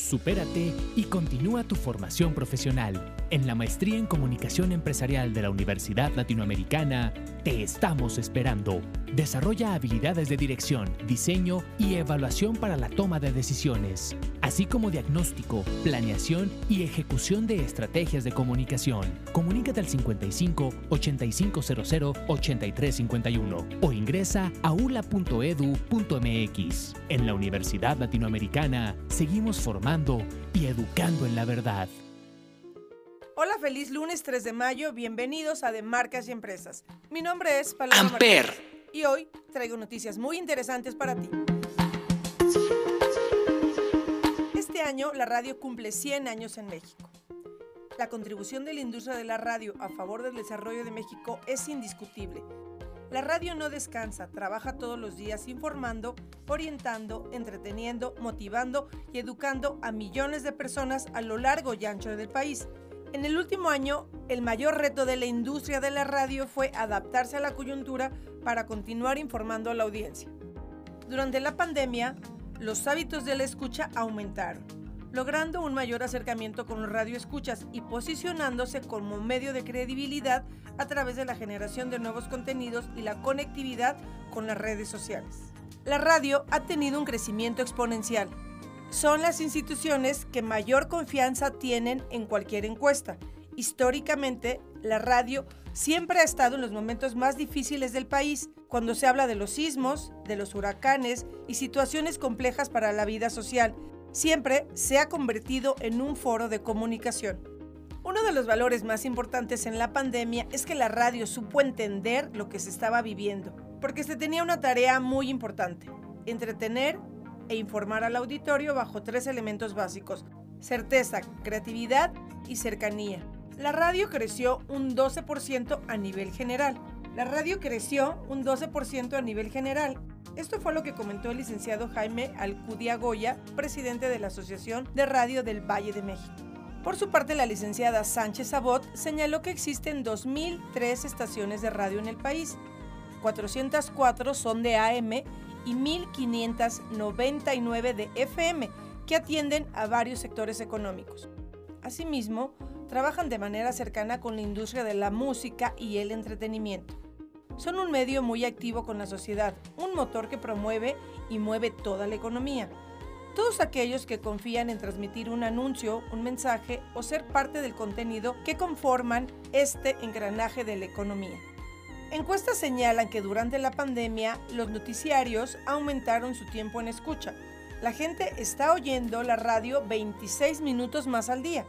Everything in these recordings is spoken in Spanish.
Supérate y continúa tu formación profesional. En la maestría en comunicación empresarial de la Universidad Latinoamericana, te estamos esperando. Desarrolla habilidades de dirección, diseño y evaluación para la toma de decisiones, así como diagnóstico, planeación y ejecución de estrategias de comunicación. Comunícate al 55 8500 8351 o ingresa a ula.edu.mx. En la Universidad Latinoamericana seguimos formando y educando en la verdad. Hola, feliz lunes 3 de mayo. Bienvenidos a De Marcas y Empresas. Mi nombre es Paloma Amper. Martínez y hoy traigo noticias muy interesantes para ti. Este año la radio cumple 100 años en México. La contribución de la industria de la radio a favor del desarrollo de México es indiscutible. La radio no descansa, trabaja todos los días informando, orientando, entreteniendo, motivando y educando a millones de personas a lo largo y ancho del país. En el último año, el mayor reto de la industria de la radio fue adaptarse a la coyuntura para continuar informando a la audiencia. Durante la pandemia, los hábitos de la escucha aumentaron, logrando un mayor acercamiento con los radioescuchas y posicionándose como medio de credibilidad a través de la generación de nuevos contenidos y la conectividad con las redes sociales. La radio ha tenido un crecimiento exponencial, son las instituciones que mayor confianza tienen en cualquier encuesta. Históricamente, la radio siempre ha estado en los momentos más difíciles del país, cuando se habla de los sismos, de los huracanes y situaciones complejas para la vida social. Siempre se ha convertido en un foro de comunicación. Uno de los valores más importantes en la pandemia es que la radio supo entender lo que se estaba viviendo, porque se tenía una tarea muy importante, entretener e informar al auditorio bajo tres elementos básicos, certeza, creatividad y cercanía. La radio creció un 12% a nivel general. La radio creció un 12% a nivel general. Esto fue lo que comentó el licenciado Jaime Alcudia Goya, presidente de la Asociación de Radio del Valle de México. Por su parte, la licenciada Sánchez Abot señaló que existen 2.003 estaciones de radio en el país. 404 son de AM y 1.599 de FM, que atienden a varios sectores económicos. Asimismo, trabajan de manera cercana con la industria de la música y el entretenimiento. Son un medio muy activo con la sociedad, un motor que promueve y mueve toda la economía. Todos aquellos que confían en transmitir un anuncio, un mensaje o ser parte del contenido que conforman este engranaje de la economía. Encuestas señalan que durante la pandemia los noticiarios aumentaron su tiempo en escucha. La gente está oyendo la radio 26 minutos más al día.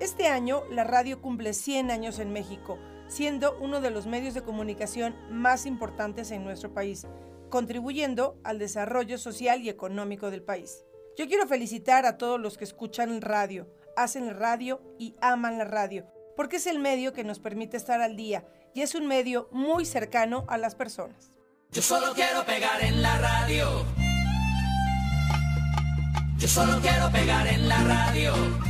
Este año la radio cumple 100 años en México, siendo uno de los medios de comunicación más importantes en nuestro país, contribuyendo al desarrollo social y económico del país. Yo quiero felicitar a todos los que escuchan radio, hacen radio y aman la radio, porque es el medio que nos permite estar al día y es un medio muy cercano a las personas. Yo solo quiero pegar en la radio. Yo solo quiero pegar en la radio.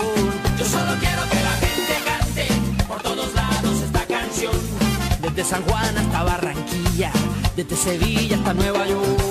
Solo quiero que la gente cante por todos lados esta canción. Desde San Juan hasta Barranquilla, desde Sevilla hasta Nueva York.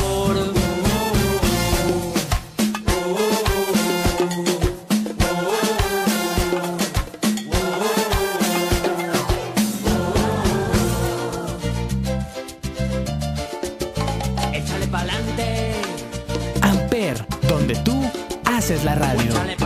Haces la radio.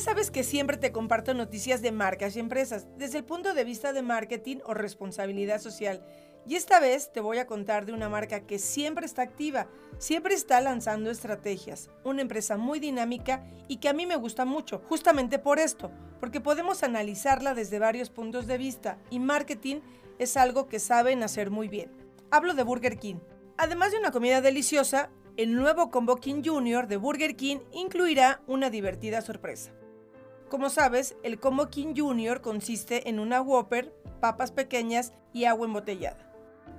Sabes que siempre te comparto noticias de marcas y empresas desde el punto de vista de marketing o responsabilidad social. Y esta vez te voy a contar de una marca que siempre está activa, siempre está lanzando estrategias, una empresa muy dinámica y que a mí me gusta mucho, justamente por esto, porque podemos analizarla desde varios puntos de vista y marketing es algo que saben hacer muy bien. Hablo de Burger King. Además de una comida deliciosa, el nuevo Combo King Junior de Burger King incluirá una divertida sorpresa. Como sabes, el Combo King Junior consiste en una Whopper, papas pequeñas y agua embotellada.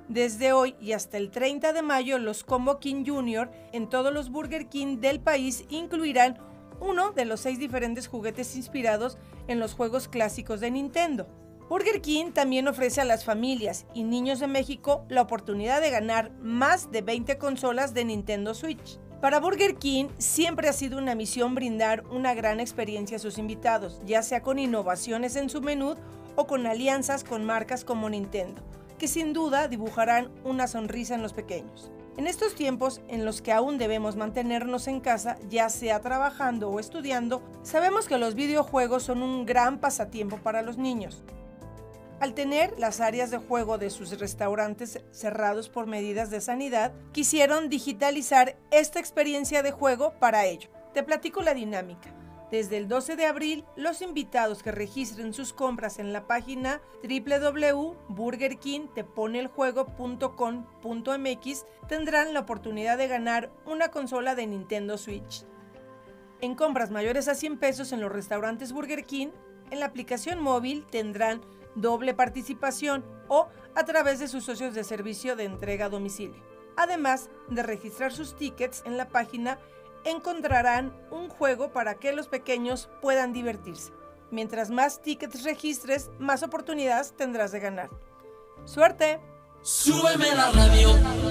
Desde hoy y hasta el 30 de mayo, los Combo King Junior en todos los Burger King del país incluirán uno de los seis diferentes juguetes inspirados en los juegos clásicos de Nintendo. Burger King también ofrece a las familias y niños de México la oportunidad de ganar más de 20 consolas de Nintendo Switch. Para Burger King siempre ha sido una misión brindar una gran experiencia a sus invitados, ya sea con innovaciones en su menú o con alianzas con marcas como Nintendo, que sin duda dibujarán una sonrisa en los pequeños. En estos tiempos en los que aún debemos mantenernos en casa, ya sea trabajando o estudiando, sabemos que los videojuegos son un gran pasatiempo para los niños. Al tener las áreas de juego de sus restaurantes cerrados por medidas de sanidad, quisieron digitalizar esta experiencia de juego para ello. Te platico la dinámica. Desde el 12 de abril, los invitados que registren sus compras en la página www.burgerkingteponeljuego.com.mx tendrán la oportunidad de ganar una consola de Nintendo Switch. En compras mayores a 100 pesos en los restaurantes Burger King, en la aplicación móvil tendrán doble participación o a través de sus socios de servicio de entrega a domicilio. Además de registrar sus tickets en la página, encontrarán un juego para que los pequeños puedan divertirse. Mientras más tickets registres, más oportunidades tendrás de ganar. ¡Suerte! Súbeme la radio.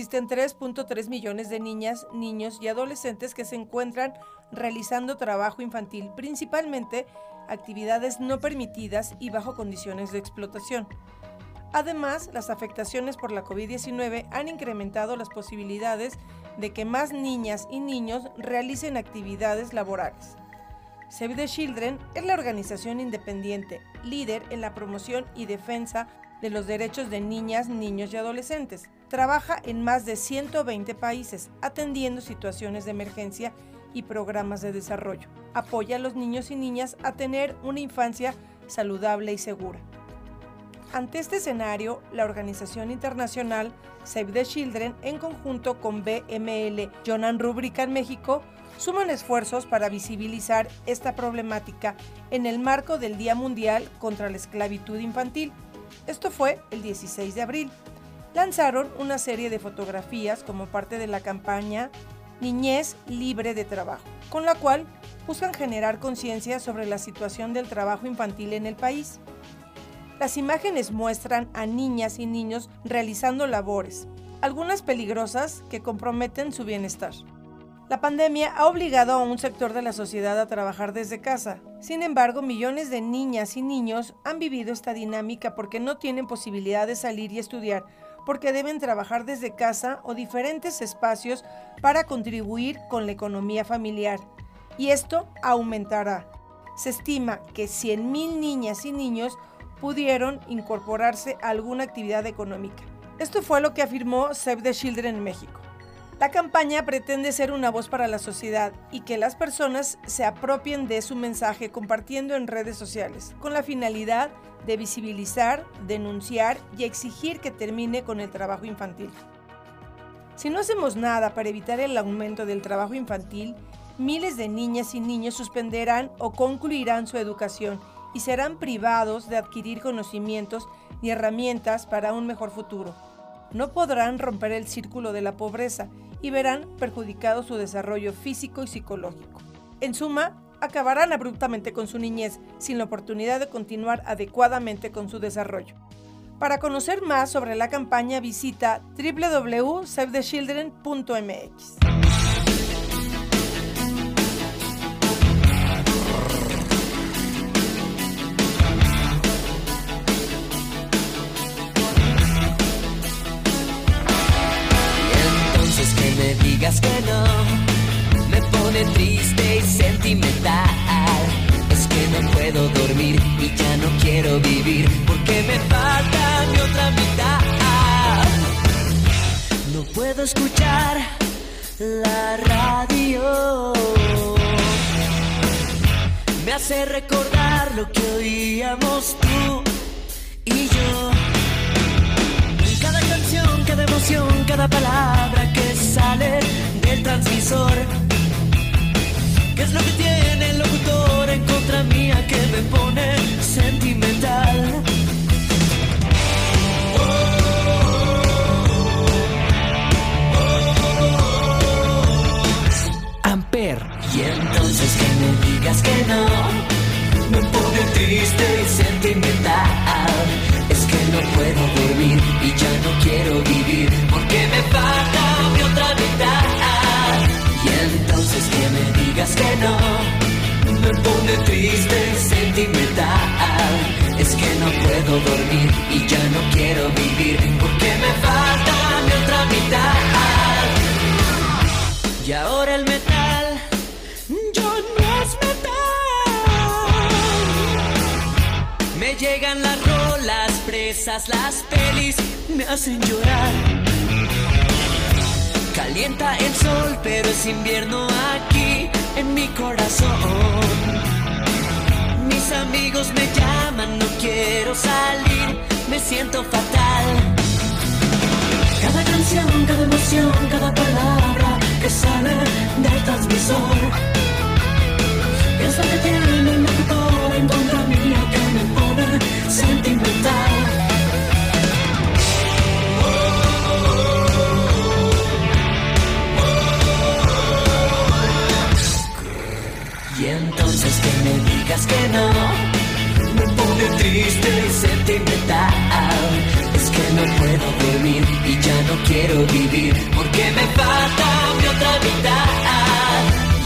Existen 3.3 millones de niñas, niños y adolescentes que se encuentran realizando trabajo infantil, principalmente actividades no permitidas y bajo condiciones de explotación. Además, las afectaciones por la COVID-19 han incrementado las posibilidades de que más niñas y niños realicen actividades laborales. Save the Children es la organización independiente líder en la promoción y defensa de los derechos de niñas, niños y adolescentes. Trabaja en más de 120 países, atendiendo situaciones de emergencia y programas de desarrollo. Apoya a los niños y niñas a tener una infancia saludable y segura. Ante este escenario, la organización internacional Save the Children, en conjunto con BML Jonan Rúbrica en México, suman esfuerzos para visibilizar esta problemática en el marco del Día Mundial contra la Esclavitud Infantil. Esto fue el 16 de abril. Lanzaron una serie de fotografías como parte de la campaña Niñez Libre de Trabajo, con la cual buscan generar conciencia sobre la situación del trabajo infantil en el país. Las imágenes muestran a niñas y niños realizando labores, algunas peligrosas que comprometen su bienestar. La pandemia ha obligado a un sector de la sociedad a trabajar desde casa. Sin embargo, millones de niñas y niños han vivido esta dinámica porque no tienen posibilidad de salir y estudiar, porque deben trabajar desde casa o diferentes espacios para contribuir con la economía familiar. Y esto aumentará. Se estima que 100.000 niñas y niños pudieron incorporarse a alguna actividad económica. Esto fue lo que afirmó Save the Children en México. La campaña pretende ser una voz para la sociedad y que las personas se apropien de su mensaje compartiendo en redes sociales, con la finalidad de visibilizar, denunciar y exigir que termine con el trabajo infantil. Si no hacemos nada para evitar el aumento del trabajo infantil, miles de niñas y niños suspenderán o concluirán su educación y serán privados de adquirir conocimientos ni herramientas para un mejor futuro. No podrán romper el círculo de la pobreza y verán perjudicado su desarrollo físico y psicológico. En suma, acabarán abruptamente con su niñez sin la oportunidad de continuar adecuadamente con su desarrollo. Para conocer más sobre la campaña visita www.savethechildren.mx. digas que no me pone triste y sentimental. Es que no puedo dormir y ya no quiero vivir porque me falta mi otra mitad. No puedo escuchar la radio. Me hace recordar lo que oíamos tú cada palabra que sale del transmisor. ¿Qué es lo que tiene el locutor en contra mía que me pone sentimental? Las presas, las pelis me hacen llorar. Calienta el sol, pero es invierno aquí en mi corazón. Mis amigos me llaman, no quiero salir, me siento fatal. Cada canción, cada emoción, cada palabra que sale del transmisor. Lo que tiene el locutor en que no, me pone triste y sentimental. Es que no puedo dormir y ya no quiero vivir porque me falta mi otra mitad.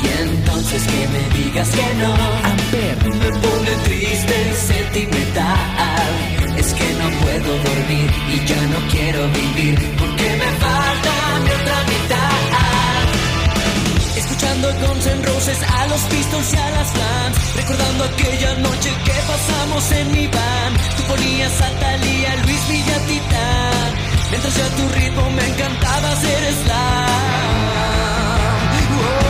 Y entonces que me digas que no, Amper, me pone triste y sentimental. Es que no puedo dormir y ya no quiero vivir porque me falta mi otra mitad. Escuchando Guns N' Roses a los Pistols y a las Flans Recordando aquella noche que pasamos en mi van. Tú ponías a Thalía, Luis Villatitán Mientras yo a tu ritmo me encantaba hacer slam. Oh,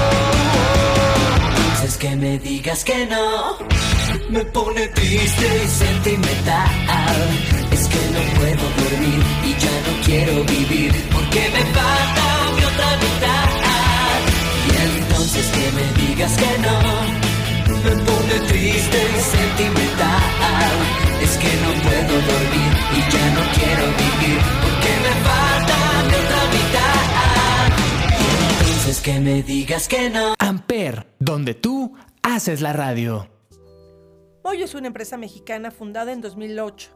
Entonces que me digas que no Me pone triste y sentimental. Es que no puedo dormir y ya no quiero vivir Porque me falta mi otra mitad entonces que me digas que no, me pone triste y sentimental. Es que no puedo dormir y ya no quiero vivir porque me falta mi otra mitad. Y entonces que me digas que no. Amper, donde tú haces la radio. Moyo es una empresa mexicana fundada en 2008,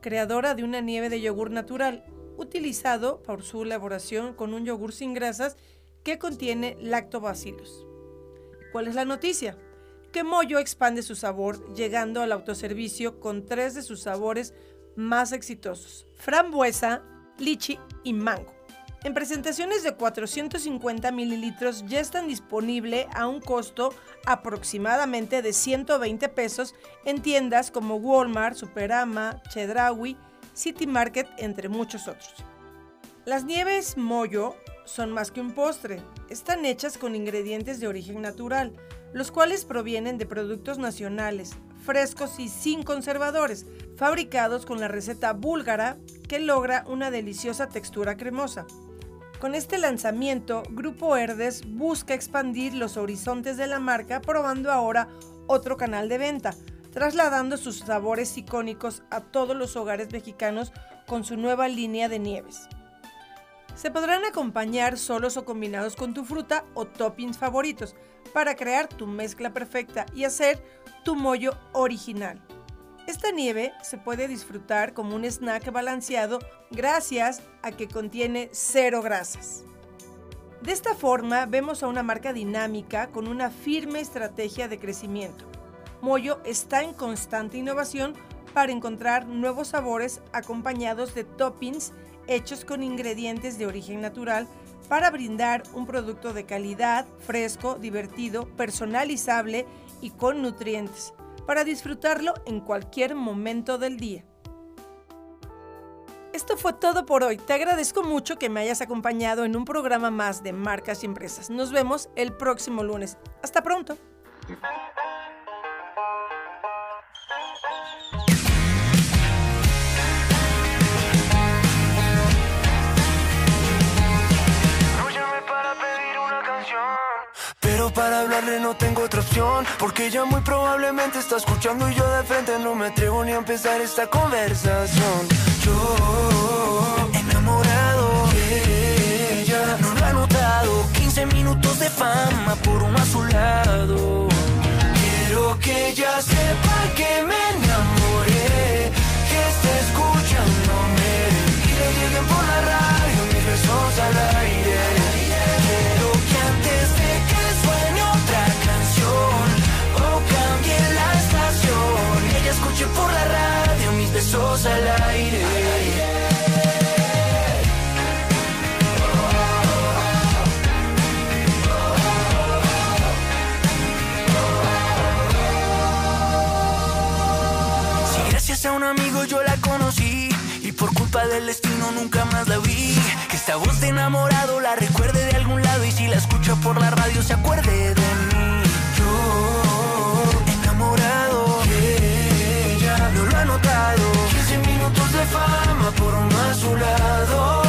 creadora de una nieve de yogur natural, utilizado por su elaboración con un yogur sin grasas que contiene lactobacillus. ¿Cuál es la noticia? Que Moyo expande su sabor llegando al autoservicio con tres de sus sabores más exitosos, frambuesa, lichi y mango. En presentaciones de 450 mililitros ya están disponibles a un costo aproximadamente de 120 pesos en tiendas como Walmart, Superama, Chedraui, City Market, entre muchos otros. Las nieves Moyo son más que un postre, están hechas con ingredientes de origen natural, los cuales provienen de productos nacionales, frescos y sin conservadores, fabricados con la receta búlgara que logra una deliciosa textura cremosa. Con este lanzamiento, Grupo Herdes busca expandir los horizontes de la marca probando ahora otro canal de venta, trasladando sus sabores icónicos a todos los hogares mexicanos con su nueva línea de nieves. Se podrán acompañar solos o combinados con tu fruta o toppings favoritos para crear tu mezcla perfecta y hacer tu mollo original. Esta nieve se puede disfrutar como un snack balanceado gracias a que contiene cero grasas. De esta forma vemos a una marca dinámica con una firme estrategia de crecimiento. Mollo está en constante innovación para encontrar nuevos sabores acompañados de toppings hechos con ingredientes de origen natural para brindar un producto de calidad, fresco, divertido, personalizable y con nutrientes, para disfrutarlo en cualquier momento del día. Esto fue todo por hoy. Te agradezco mucho que me hayas acompañado en un programa más de Marcas y Empresas. Nos vemos el próximo lunes. Hasta pronto. Para hablarle no tengo otra opción. Porque ella muy probablemente está escuchando y yo de frente no me atrevo ni a empezar esta conversación. Yo, enamorado de ella, no lo ha notado. 15 minutos de fama por uno a su lado. Quiero que ella sepa que me enamoré, culpa del destino nunca más la vi. Que esta voz de enamorado la recuerde de algún lado y si la escucha por la radio se acuerde de mí. Yo, enamorado ella, no lo ha notado. 15 minutos de fama por uno a su lado.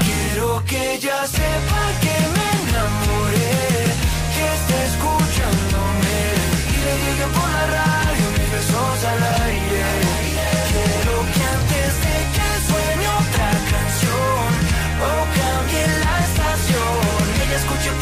Quiero que ella sepa que me enamoré, que esté escuchándome y le llegue por la radio mis besos al aire. escucho